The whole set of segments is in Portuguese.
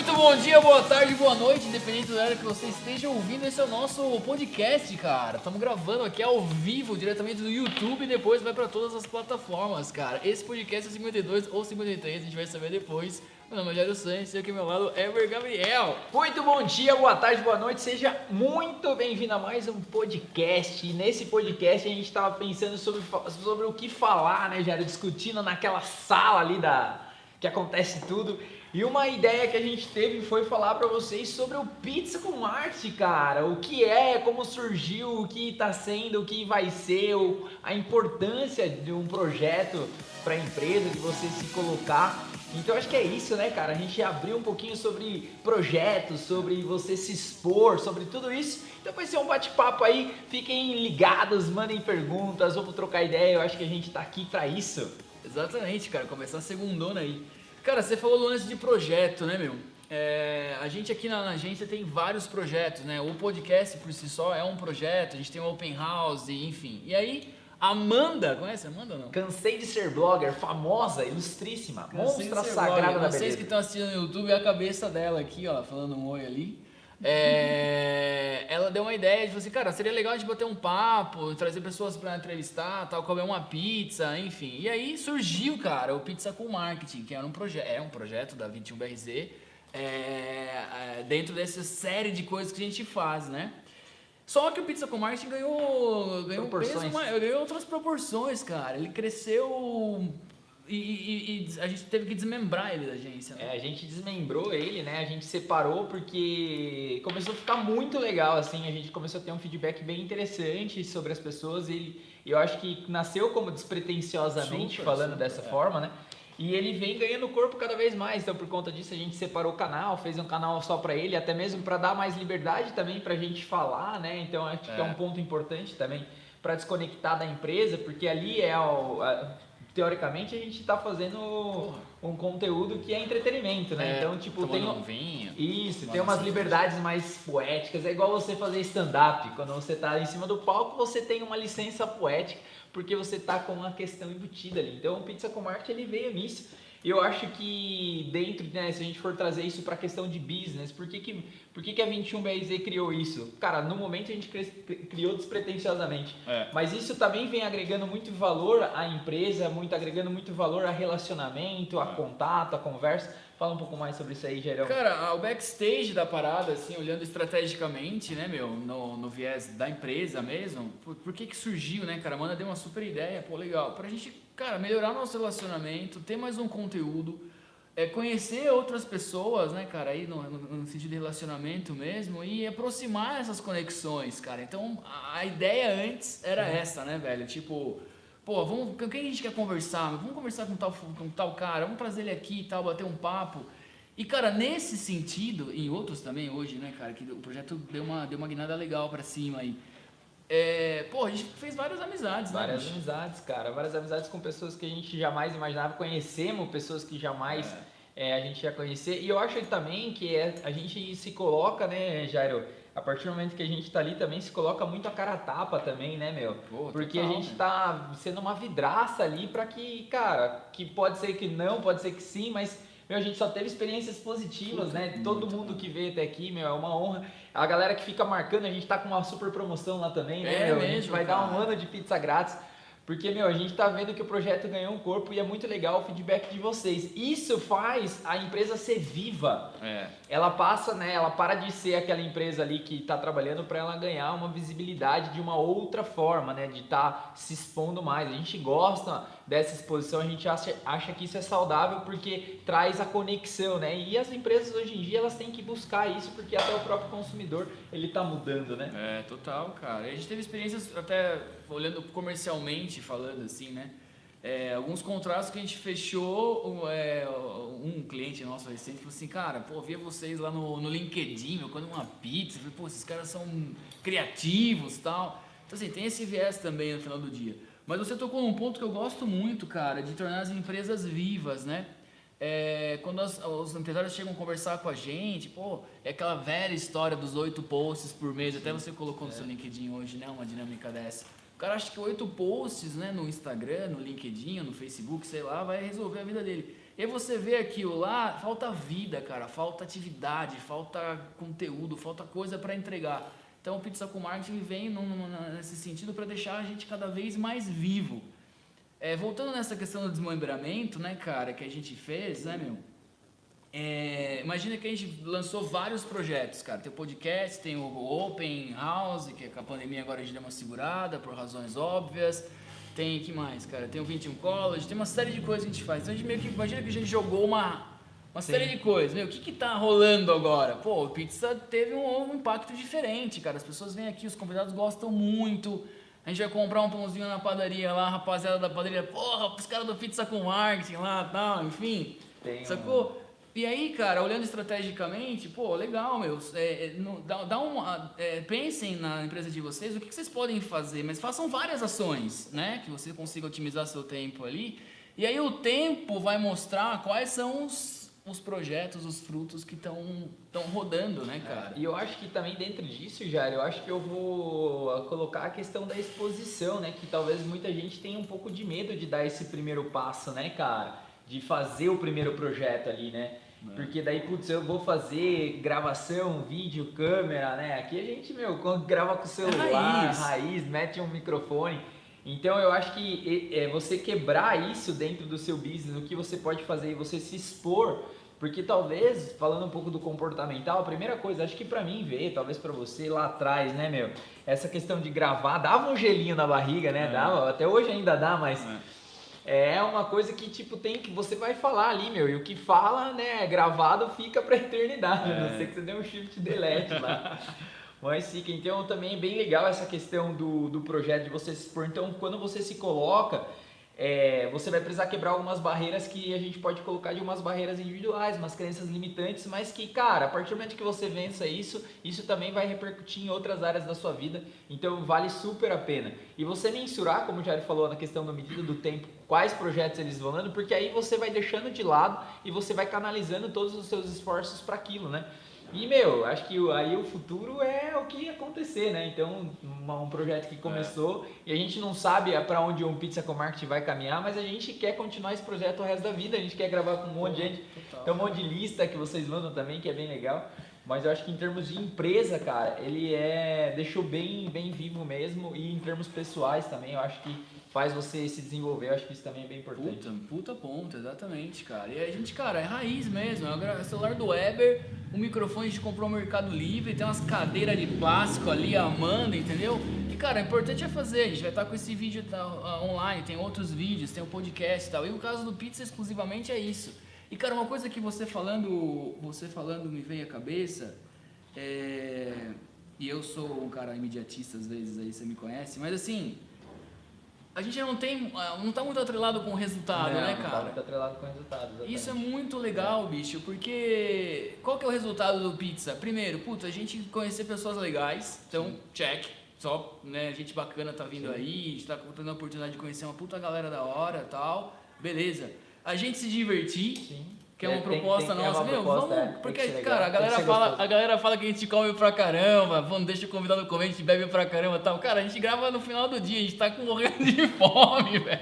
Muito bom dia, boa tarde, boa noite, independente do horário que você esteja ouvindo, esse é o nosso podcast, cara. Estamos gravando aqui ao vivo, diretamente do YouTube, e depois vai para todas as plataformas, cara. Esse podcast é 52 ou 53, a gente vai saber depois. Meu nome é Jairo Santos e aqui ao meu lado é Ever Gabriel. Muito bom dia, boa tarde, boa noite, seja muito bem-vindo a mais um podcast. E nesse podcast a gente estava pensando sobre, sobre o que falar, né, Jairo? Discutindo naquela sala ali da que acontece tudo. E uma ideia que a gente teve foi falar para vocês sobre o Pizza com Arte, cara. O que é, como surgiu, o que está sendo, o que vai ser, a importância de um projeto para a empresa, de você se colocar. Então acho que é isso, né, cara? A gente abriu um pouquinho sobre projetos, sobre você se expor, sobre tudo isso. Então vai ser um bate-papo aí. Fiquem ligados, mandem perguntas, vamos trocar ideia. Eu acho que a gente tá aqui para isso. Exatamente, cara. Começar a segundona aí. Cara, você falou lance de projeto, né, meu? É, a gente aqui na, na, agência tem vários projetos, né? O podcast por si só é um projeto, a gente tem o Open House, enfim. E aí, Amanda, conhece Amanda ou não? Cansei de ser blogger, famosa, ilustríssima, Cansei monstra sagrada blogger. da beleza. Vocês que estão assistindo no YouTube, é a cabeça dela aqui, ó, falando um oi ali. É, ela deu uma ideia de assim, cara, seria legal a gente bater um papo, trazer pessoas para entrevistar, tal, comer uma pizza, enfim. E aí surgiu, cara, o Pizza com Marketing, que era um projeto, é um projeto da 21BRZ, é, é, dentro dessa série de coisas que a gente faz, né? Só que o Pizza com Marketing ganhou, ganhou, peso, ganhou outras proporções, cara. Ele cresceu e, e, e, a gente teve que desmembrar ele da agência. Né? É, a gente desmembrou ele, né? A gente separou porque começou a ficar muito legal, assim. A gente começou a ter um feedback bem interessante sobre as pessoas. E eu acho que nasceu como despretensiosamente, super, falando super, dessa é. forma, né? E ele vem ganhando corpo cada vez mais. Então, por conta disso, a gente separou o canal, fez um canal só para ele, até mesmo para dar mais liberdade também para a gente falar, né? Então, acho é. que é um ponto importante também para desconectar da empresa, porque ali é o. A, teoricamente a gente está fazendo Porra. um conteúdo que é entretenimento, né? É, então, tipo, tem um vinho, isso, tem umas liberdades mais poéticas. É igual você fazer stand-up. Quando você está em cima do palco, você tem uma licença poética porque você está com uma questão embutida ali. Então, o Pizza com Arte ele veio nisso. Eu acho que dentro, né, se a gente for trazer isso para a questão de business, por que, que, por que, que a 21BRZ criou isso? Cara, no momento a gente criou despretensiosamente. É. Mas isso também vem agregando muito valor à empresa, muito agregando muito valor a relacionamento, a é. contato, a conversa. Fala um pouco mais sobre isso aí, Gerão. Cara, o backstage da parada, assim, olhando estrategicamente, né, meu, no, no viés da empresa mesmo, por, por que que surgiu, né, cara? A Amanda deu uma super ideia, pô, legal. Pra gente cara, melhorar nosso relacionamento, ter mais um conteúdo, é, conhecer outras pessoas, né, cara, aí no, no, sentido de relacionamento mesmo, e aproximar essas conexões, cara. Então, a, a ideia antes era uhum. essa, né, velho? Tipo, pô, vamos, com quem a gente quer conversar? Vamos conversar com tal, com tal cara, vamos trazer ele aqui e tal, bater um papo. E, cara, nesse sentido, em outros também hoje, né, cara, que o projeto deu uma, deu uma guinada legal para cima aí. É, pô, a gente fez várias amizades, né, Várias né, amizades, cara. Várias amizades com pessoas que a gente jamais imaginava. Conhecemos pessoas que jamais é. É, a gente ia conhecer. E eu acho também que é, a gente se coloca, né, Jairo? A partir do momento que a gente tá ali também se coloca muito a cara a tapa também, né, meu? Pô, Porque total, a gente tá sendo uma vidraça ali para que, cara, que pode ser que não, pode ser que sim, mas meu, a gente só teve experiências positivas, né? Todo mundo que veio até aqui, meu, é uma honra. A galera que fica marcando, a gente tá com uma super promoção lá também, né? É? Mesmo, a gente vai cara. dar um ano de pizza grátis. Porque, meu, a gente tá vendo que o projeto ganhou um corpo e é muito legal o feedback de vocês. Isso faz a empresa ser viva. É. Ela passa, né? Ela para de ser aquela empresa ali que tá trabalhando para ela ganhar uma visibilidade de uma outra forma, né? De estar tá se expondo mais. A gente gosta dessa exposição, a gente acha, acha que isso é saudável porque traz a conexão, né? E as empresas hoje em dia elas têm que buscar isso porque até o próprio consumidor ele tá mudando, né? É, total, cara. A gente teve experiências até olhando comercialmente falando assim, né? É, alguns contratos que a gente fechou, é, um cliente nosso recente falou assim, cara, pô, via vocês lá no, no LinkedIn, meu, quando uma pizza, falei, pô, esses caras são criativos tal. Então assim, tem esse viés também no final do dia. Mas você tocou num ponto que eu gosto muito, cara, de tornar as empresas vivas, né? É, quando as, os empresários chegam a conversar com a gente, pô, é aquela velha história dos oito posts por mês, até você colocou no é. seu LinkedIn hoje, né, uma dinâmica dessa. Cara acha que oito posts, né, no Instagram, no LinkedIn, no Facebook, sei lá, vai resolver a vida dele. E aí você vê aquilo lá, falta vida, cara, falta atividade, falta conteúdo, falta coisa para entregar. Então o Pizza com Marketing vem nesse sentido para deixar a gente cada vez mais vivo. É, voltando nessa questão do desmembramento, né, cara, que a gente fez, né, meu? É, imagina que a gente lançou vários projetos, cara. Tem o podcast, tem o Open House, que com a pandemia agora a gente deu uma segurada por razões óbvias. Tem que mais, cara? Tem o 21 College, tem uma série de coisas que a gente faz. Então a gente meio que imagina que a gente jogou uma uma Sim. série de coisas. Meu, o que que tá rolando agora? Pô, o pizza teve um, um impacto diferente, cara. As pessoas vêm aqui, os convidados gostam muito. A gente vai comprar um pãozinho na padaria lá, rapaziada da padaria, porra, os caras do pizza com marketing lá tal, enfim. Tem sacou? Um... E aí, cara, olhando estrategicamente, pô, legal, meu. É, é, dá, dá uma, é, pensem na empresa de vocês, o que, que, vocês podem fazer, mas façam várias ações, né? Que você consiga otimizar seu tempo ali. E aí o tempo vai mostrar quais são os, os projetos, os frutos que estão rodando, né, cara? É, e eu acho que também dentro disso, Jair, eu acho que eu vou colocar a questão da exposição, né? Que talvez muita gente tenha um pouco de medo de dar esse primeiro passo, né, cara? De fazer o primeiro projeto ali, né? É. Porque daí, putz, eu vou fazer gravação, vídeo, câmera, né? Aqui a gente, meu, quando grava com o celular, raiz. raiz, mete um microfone. Então eu acho que é, você quebrar isso dentro do seu business, o que você pode fazer e você se expor, porque talvez, falando um pouco do comportamental, a primeira coisa, acho que para mim ver, talvez para você lá atrás, né, meu, essa questão de gravar, dava um gelinho na barriga, né? É. Dava, até hoje ainda dá, mas é é uma coisa que, tipo, tem que. Você vai falar ali, meu, e o que fala, né, gravado fica pra eternidade. É. A não ser que você dê um shift delete lá. Mas fica, então também é bem legal essa questão do, do projeto de você se expor. Então, quando você se coloca, é, você vai precisar quebrar algumas barreiras que a gente pode colocar de umas barreiras individuais, umas crenças limitantes, mas que, cara, a partir do momento que você vença isso, isso também vai repercutir em outras áreas da sua vida, então vale super a pena. E você mensurar, como o Jair falou na questão da medida do tempo, quais projetos eles vão dando, porque aí você vai deixando de lado e você vai canalizando todos os seus esforços para aquilo, né? E, meu, acho que aí o futuro é o que ia acontecer, né? Então, um, um projeto que começou é. e a gente não sabe para onde um Pizza com Marketing vai caminhar, mas a gente quer continuar esse projeto o resto da vida, a gente quer gravar com um monte de gente. Total. Tem um monte de lista que vocês mandam também, que é bem legal. Mas eu acho que em termos de empresa, cara, ele é deixou bem, bem vivo mesmo. E em termos pessoais também, eu acho que faz você se desenvolver. Eu acho que isso também é bem importante. Puta, puta ponto, exatamente, cara. E a gente, cara, é raiz mesmo. É o celular do Weber, o microfone a gente comprou no Mercado Livre, tem umas cadeiras de plástico ali amando, entendeu? E, cara, o importante é fazer. A gente vai estar com esse vídeo tá, online, tem outros vídeos, tem o um podcast e tal. E o caso do Pizza exclusivamente é isso. E, cara, uma coisa que você falando, você falando me veio à cabeça, é... e eu sou um cara imediatista às vezes, aí você me conhece, mas assim a gente não tem, ah, não tá muito atrelado com o resultado, não, né, cara? Não tá muito atrelado com o resultado, exatamente. Isso é muito legal, é. bicho, porque qual que é o resultado do pizza? Primeiro, puta, a gente conhecer pessoas legais, então, Sim. check. Só, né, gente bacana tá vindo Sim. aí, a gente tá tendo a oportunidade de conhecer uma puta galera da hora tal. Beleza. A gente se divertir. Sim que é uma proposta tem, nossa. Meu, proposta, vamos. É, porque, cara, a galera, fala, a galera fala que a gente come pra caramba, vamos, deixa o convidado comer, a gente bebe pra caramba e tal. Cara, a gente grava no final do dia, a gente tá com morrendo de fome, velho.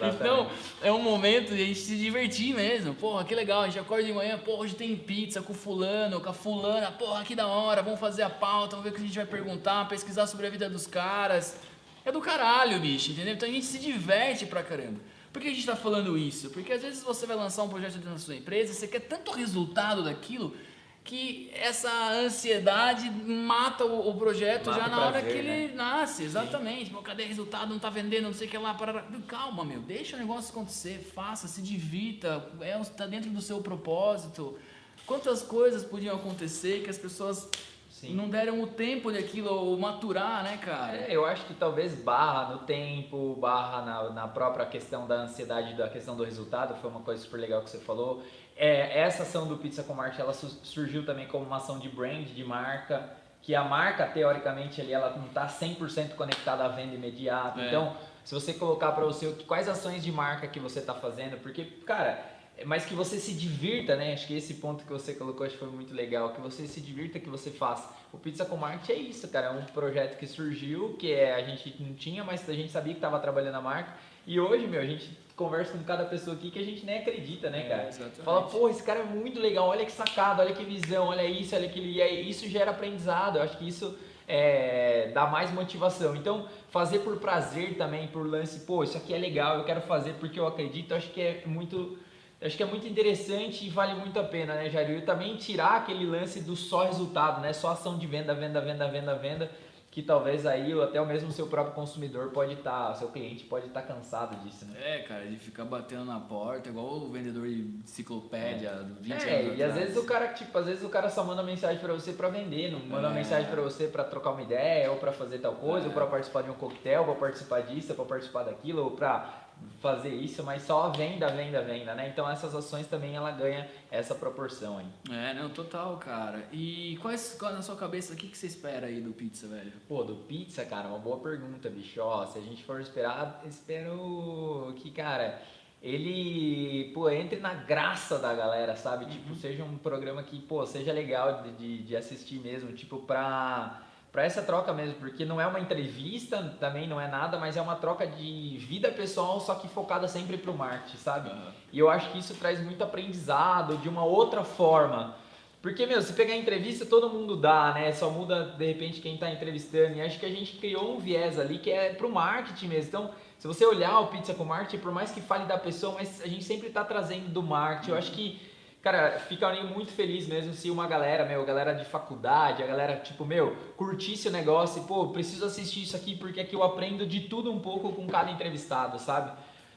Então, é um momento de a gente se divertir mesmo. Porra, que legal, a gente acorda de manhã, porra, hoje tem pizza com fulano, com a fulana, porra, que da hora, vamos fazer a pauta, vamos ver o que a gente vai perguntar, pesquisar sobre a vida dos caras. É do caralho, bicho, entendeu? Então a gente se diverte pra caramba. Por que a gente está falando isso? Porque às vezes você vai lançar um projeto dentro da sua empresa, você quer tanto resultado daquilo que essa ansiedade mata o, o projeto mata já na prazer, hora que ele né? nasce, exatamente. Meu, cadê o resultado? Não está vendendo, não sei o que lá. Para... Calma, meu, deixa o negócio acontecer, faça, se divirta, está é, dentro do seu propósito. Quantas coisas podiam acontecer que as pessoas Sim. não deram o tempo daquilo maturar, né, cara? É, eu acho que talvez barra no tempo, barra na, na própria questão da ansiedade da questão do resultado, foi uma coisa super legal que você falou. É, essa ação do Pizza com Marte, ela surgiu também como uma ação de brand, de marca, que a marca, teoricamente, ali, ela não está 100% conectada à venda imediata. É. Então, se você colocar para você quais ações de marca que você está fazendo, porque, cara, mas que você se divirta, né? Acho que esse ponto que você colocou acho que foi muito legal, que você se divirta, que você faça. O Pizza com Marketing é isso, cara, é um projeto que surgiu, que é, a gente não tinha, mas a gente sabia que estava trabalhando a marca E hoje, meu, a gente conversa com cada pessoa aqui que a gente nem acredita, né, É, cara? exatamente. Fala, pô, esse cara é muito legal, olha que sacada, olha que visão, olha isso, olha aquilo. E aí, isso gera aprendizado. Eu acho que isso é, dá mais motivação. Então, fazer por prazer também, por lance, pô, isso aqui é legal, eu quero fazer porque eu acredito, eu acho que é muito. Acho que é muito interessante e vale muito a pena, né, Jair? E também tirar aquele lance do só resultado, né? Só ação de venda, venda, venda, venda, venda, que talvez aí ou até o mesmo seu próprio consumidor pode estar, seu cliente pode estar cansado disso, né? É, cara, de ficar batendo na porta, igual o vendedor de enciclopédia do 20 anos É, e às atrás. vezes o cara, tipo, às vezes o cara só manda mensagem pra você pra vender, não manda É. mensagem pra você pra trocar uma ideia, ou pra fazer tal coisa, É. ou pra participar de um coquetel, ou pra participar disso, ou pra participar daquilo, ou pra fazer isso, mas só venda, venda, venda, né? Então essas ações também ela ganha essa proporção aí. É, não, total, cara. E quais, qual na sua cabeça, o que, que você espera aí do pizza, velho? Pô, do pizza, cara, uma boa pergunta, bicho. Ó, se a gente for esperar, espero que, cara, ele, pô, entre na graça da galera, sabe? Tipo, seja um programa que, pô, seja legal de, de, de assistir mesmo, tipo, pra, pra essa troca mesmo, porque não é uma entrevista, também não é nada, mas é uma troca de vida pessoal, só que focada sempre pro marketing, sabe? E eu acho que isso traz muito aprendizado de uma outra forma. Porque, meu, se pegar entrevista, todo mundo dá, né? Só muda, de repente, quem tá entrevistando. E acho que a gente criou um viés ali que é pro marketing mesmo. Então, se você olhar o Pizza com Marketing, por mais que fale da pessoa, mas a gente sempre tá trazendo do marketing. Eu acho que, cara, ficaria muito feliz mesmo se uma galera, meu, galera de faculdade, a galera, tipo, meu, curtisse o negócio e, pô, preciso assistir isso aqui porque aqui eu aprendo de tudo um pouco com cada entrevistado, sabe?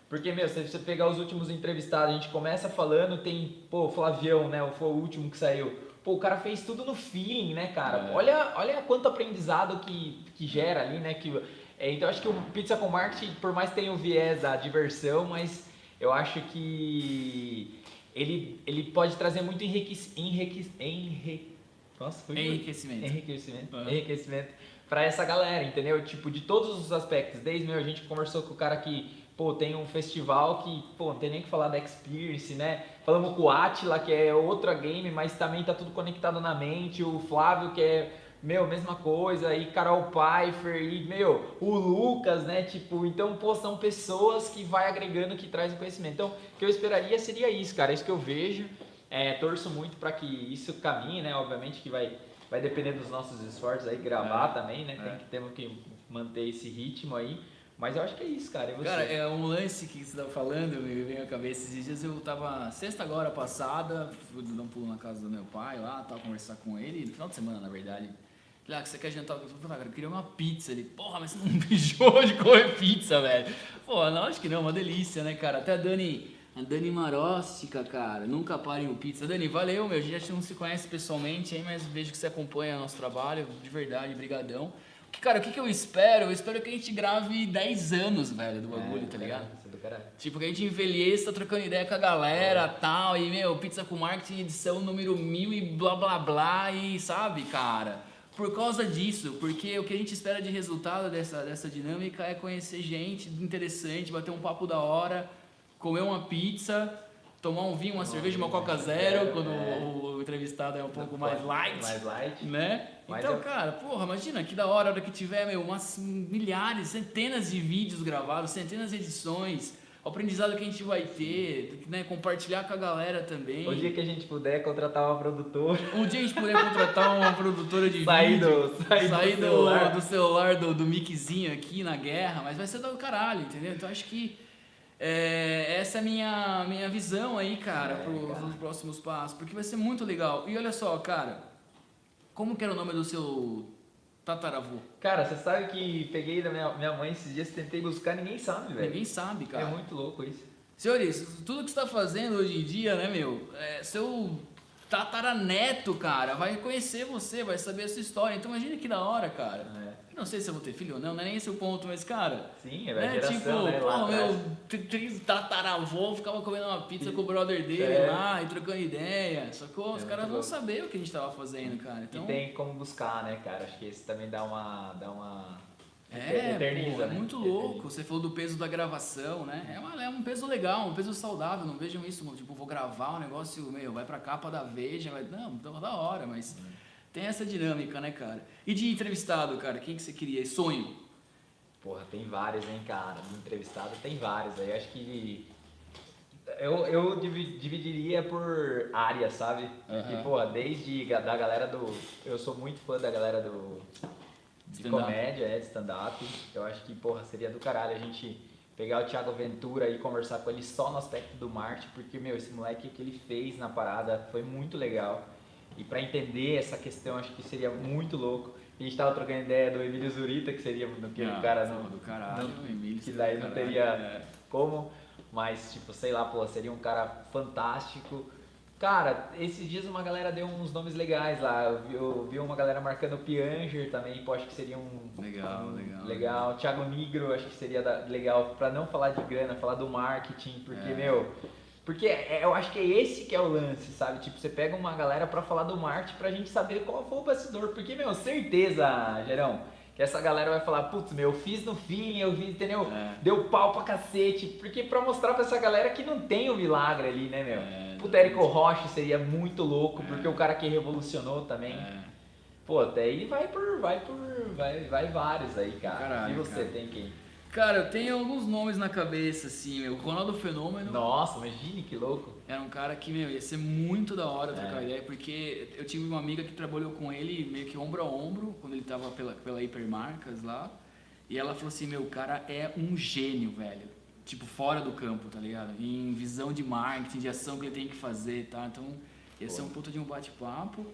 Porque, meu, se você pegar os últimos entrevistados, a gente começa falando, tem, pô, Flavião, né? Foi o último que saiu. Pô, o cara fez tudo no feeling, né, cara? É. Olha, olha quanto aprendizado que, que gera ali, né? Que, é, então, acho que o Pizza com Marketing, por mais que tenha o viés da diversão, mas eu acho que ele, ele pode trazer muito enriquecimento. Enrique, enri, nossa, foi Enriquecimento. enriquecimento, Uhum. enriquecimento para essa galera, entendeu? Tipo, de todos os aspectos. Desde meu, a gente conversou com o cara que, pô, tem um festival que, pô, não tem nem que falar da Experience, né? Falamos com o Atila, que é outra game, mas também tá tudo conectado na mente. O Flávio, que é, meu, mesma coisa. E Carol Pfeiffer, e, meu, o Lucas, né? Tipo, então, pô, são pessoas que vai agregando, que trazem conhecimento. Então, o que eu esperaria seria isso, cara. É isso que eu vejo. É, torço muito para que isso caminhe, né? Obviamente que vai, vai depender dos nossos esforços aí, gravar É, também, né? é. Tem que, temos que manter esse ritmo aí. Mas eu acho que é isso, cara. Cara, é um lance que você tá falando, me veio à cabeça. Esses dias eu tava, sexta agora passada, fui dar um pulo na casa do meu pai lá, tava conversar com ele, no final de semana, na verdade. Falei, ah, que você quer jantar? Eu falei, "Ah, cara, eu queria uma pizza. Ele, porra, mas você não beijou de comer pizza, velho. Pô, não, acho que não, uma delícia, né, cara? Até a Dani, a Dani Maróstica, cara, nunca parem o pizza. Dani, valeu, meu, a gente não se conhece pessoalmente aí, mas vejo que você acompanha nosso trabalho, de verdade, brigadão. Que, cara, o que, que eu espero? Eu espero que a gente grave 10 anos, velho, do bagulho, É, tá ligado? É do caralho. Tipo, que a gente envelheça, trocando ideia com a galera tal, e, meu, Pizza com Marketing, edição número mil e blá blá blá, e sabe, cara? Por causa disso, porque o que a gente espera de resultado dessa, dessa dinâmica é conhecer gente interessante, bater um papo da hora, comer uma pizza, tomar um vinho, uma cerveja, uma Coca Zero, quando É. o, o entrevistado é um pouco mais light Mais light. né? Então, eu- cara, porra, imagina que da hora a hora que tiver, meu, umas milhares, centenas de vídeos gravados, centenas de edições, o aprendizado que a gente vai ter, né? Compartilhar com a galera também. O dia que a gente puder contratar uma produtora, Um dia a gente puder contratar uma produtora de sair vídeo, do, sair sair do do, celular. do celular do, do miczinho aqui na guerra, mas vai ser do caralho, entendeu? Então acho que é, essa é a minha, minha visão aí, cara, É, pros cara. os próximos passos, porque vai ser muito legal. E olha só, cara, como que era o nome do seu tataravô? Cara, você sabe que peguei da minha, minha mãe esses dias, tentei buscar, ninguém sabe, velho. Ninguém sabe, É cara. muito louco isso. Senhores, tudo que você está fazendo hoje em dia, né, meu? É, seu tataraneto, cara, vai conhecer você, vai saber a sua história. Então imagina que da hora, cara. É. Não sei se eu vou ter filho ou não, não é nem esse o ponto, mas, cara. Sim, é Né? geração, tipo, né? Pô, meu tataravô ficava comendo uma pizza com o brother dele É. lá e trocando ideia. Sacou? Os É, caras vão saber o que a gente tava fazendo, cara. Então, E tem como buscar, né, cara? Acho que esse também dá uma. Dá uma... É, eterniza, pô, é né? muito Eterniza. louco. Você falou do peso da gravação, né? É, uma- é um peso legal, um peso saudável. Não vejam isso, tipo, vou gravar um negócio, meu, vai pra capa da Veja, vai... não, então da hora, mas tem essa dinâmica, né, cara? E de entrevistado, cara, quem que você queria? Sonho? Porra, tem vários, hein, cara. No entrevistado tem vários. Aí acho que. Eu, eu dividiria por área, sabe? Uhum. E, porra, desde da galera do. Eu sou muito fã da galera do. De comédia, é, de stand-up. Eu acho que, porra, seria do caralho a gente pegar o Thiago Ventura e conversar com ele só no aspecto do marketing, porque, meu, esse moleque, o que ele fez na parada foi muito legal. E para entender essa questão, acho que seria muito louco. A gente tava trocando ideia do Emílio Zurita, que seria que o cara não, do caralho, não, Emílio, que daí não teria é. como, mas tipo, sei lá, pô, seria um cara fantástico. Cara, esses dias uma galera deu uns nomes legais lá. Eu vi, eu vi uma galera marcando o Pianger também, pô, acho que seria um. Legal, um, legal. Legal. Thiago Nigro, acho que seria da, legal, pra não falar de grana, falar do marketing, porque, é. meu, porque é, eu acho que é esse que é o lance, sabe? Tipo, você pega uma galera para falar do marketing pra gente saber qual foi o bastidor. Porque, meu, certeza, Gerão, que essa galera vai falar, putz, meu, eu fiz no fim, eu fiz, entendeu? É. Deu pau pra cacete. Porque pra mostrar pra essa galera que não tem o um milagre ali, né, meu? É, Puta, Érico Rocha seria muito louco, é. porque o cara que revolucionou também. É. Pô, até aí vai por. vai por. vai, vai vários aí, cara. Caralho, e você cara. tem quem? Cara, eu tenho alguns nomes na cabeça, assim, o Ronaldo Fenômeno. Nossa, imagine que louco. Era um cara que, meu, ia ser muito da hora trocar é. ideia, porque eu tive uma amiga que trabalhou com ele meio que ombro a ombro, quando ele tava pela, pela Hipermarcas lá. E ela falou assim, meu, o cara é um gênio, velho. Tipo, fora do campo, tá ligado? Em visão de marketing, de ação que ele tem que fazer, tá? Então, ia ser um puta de um bate-papo.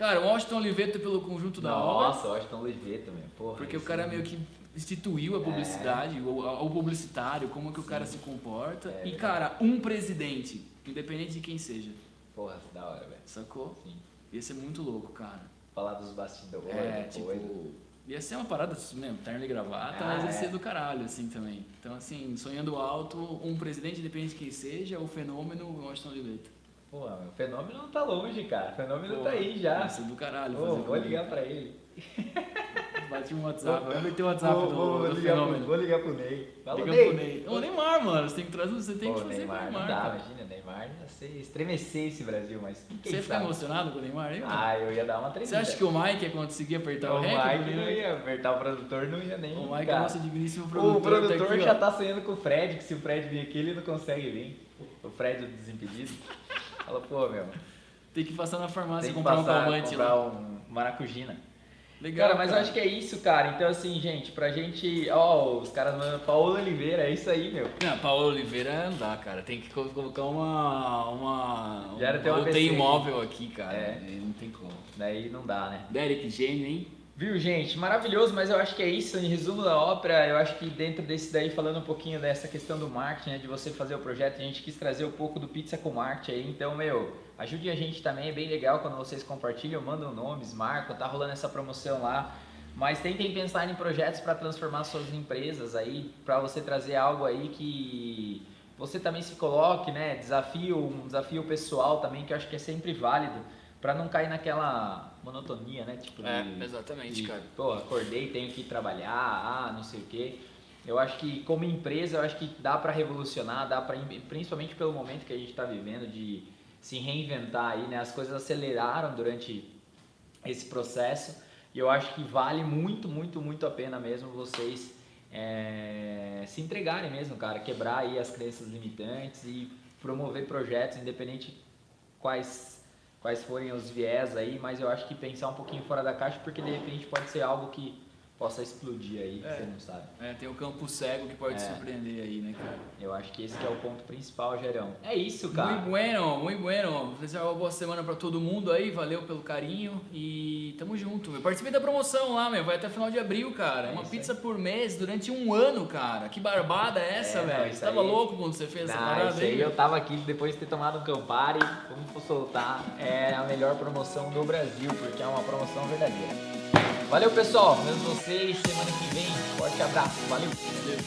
Cara, o Washington Oliveto pelo conjunto da Nossa, obra. Nossa, o Washington Oliveto, meu, porra. Porque o cara é meio que instituiu a publicidade, é. o, o, publicitário, como que o cara se comporta. É, e, cara, um presidente, independente de quem seja. Porra, da hora, velho. Sacou? Sim. Ia ser muito louco, cara. Falar dos bastidores, é, tipo. Ia ser uma parada mesmo, terno e gravata, ah, mas ia é. ser do caralho, assim, também. Então, assim, sonhando alto, um presidente, independente de quem seja, o fenômeno Washington Oliveto. Pô, o fenômeno não tá longe, cara. O fenômeno Pô, tá aí já. Ia ser do caralho. Pô, vou ligar pra ele. Bati um WhatsApp. Vou meter o WhatsApp vou, do, vou, do ligar fenômeno. Pro, vou ligar pro Ney. Fala, Liga Ney. pro Ney. O Neymar, mano. Você tem que trazer, você tem Pô, que fazer Neymar, Neymar. Não dá, imagina, Neymar ia ser estremecer esse Brasil, mas Você ia ficar emocionado com o Neymar aí, Ah, eu ia dar uma tremida. Você acha que o Mike ia conseguir apertar o, o? O Mike não ia apertar, o produtor não ia nem. O Mike é nosso digníssimo produtor. O produtor tá aqui, já ó. tá sonhando com o Fred, que se o Fred vir aqui, ele não consegue vir. O Fred, o desimpedido. Fala, pô, meu. Tem que passar na farmácia e comprar passar, um calmante comprar lá. um maracujina. Legal, cara, mas cara. eu acho que é isso, cara. Então, assim, gente, pra gente. Ó, os caras mandando Paulo Oliveira, é isso aí, meu. Não, Paulo Oliveira não dá, cara. Tem que colocar uma. uma Já era ter uma imóvel aqui, cara. É. Não tem como. Daí não dá, né? Derek gênio, hein? Viu, gente? Maravilhoso, mas eu acho que é isso. Em resumo da ópera, eu acho que dentro desse daí, falando um pouquinho dessa questão do marketing, né, de você fazer o projeto, a gente quis trazer um pouco do Pizza com Marketing aí. Então, meu, ajude a gente também, é bem legal quando vocês compartilham, mandam nomes, marcam, tá rolando essa promoção lá. Mas tentem pensar em projetos para transformar suas empresas aí, para você trazer algo aí que você também se coloque, né? Desafio, um desafio pessoal também, que eu acho que é sempre válido, para não cair naquela monotonia, né? Tipo, é, exatamente, de, cara. Pô, acordei, tenho que trabalhar, ah, não sei o quê. Eu acho que como empresa, eu acho que dá para revolucionar, dá para principalmente pelo momento que a gente está vivendo de se reinventar aí, né? As coisas aceleraram durante esse processo e eu acho que vale muito, muito, muito a pena mesmo vocês é, se entregarem mesmo, cara, quebrar aí as crenças limitantes e promover projetos, independente quais quais forem os viés aí, mas eu acho que pensar um pouquinho fora da caixa, porque de repente pode ser algo que possa explodir aí, é. você não sabe. É, tem o campo cego que pode é. surpreender aí, né, cara? Eu acho que esse que é o ponto principal, Gerão. É isso, cara. Muito bueno, muito bueno. Desejar uma boa semana pra todo mundo aí, valeu pelo carinho e tamo junto. Eu participei da promoção lá, meu, vai até final de abril, cara. É uma pizza aí. por mês durante um ano, cara. Que barbada é essa, é, velho? Você tava aí... louco quando você fez não, essa parada isso aí? aí? Eu tava aqui depois de ter tomado um Campari, vamos soltar, é a melhor promoção do Brasil, porque é uma promoção verdadeira. Valeu, pessoal. Vemos vocês semana que vem. Forte abraço. Valeu. Valeu,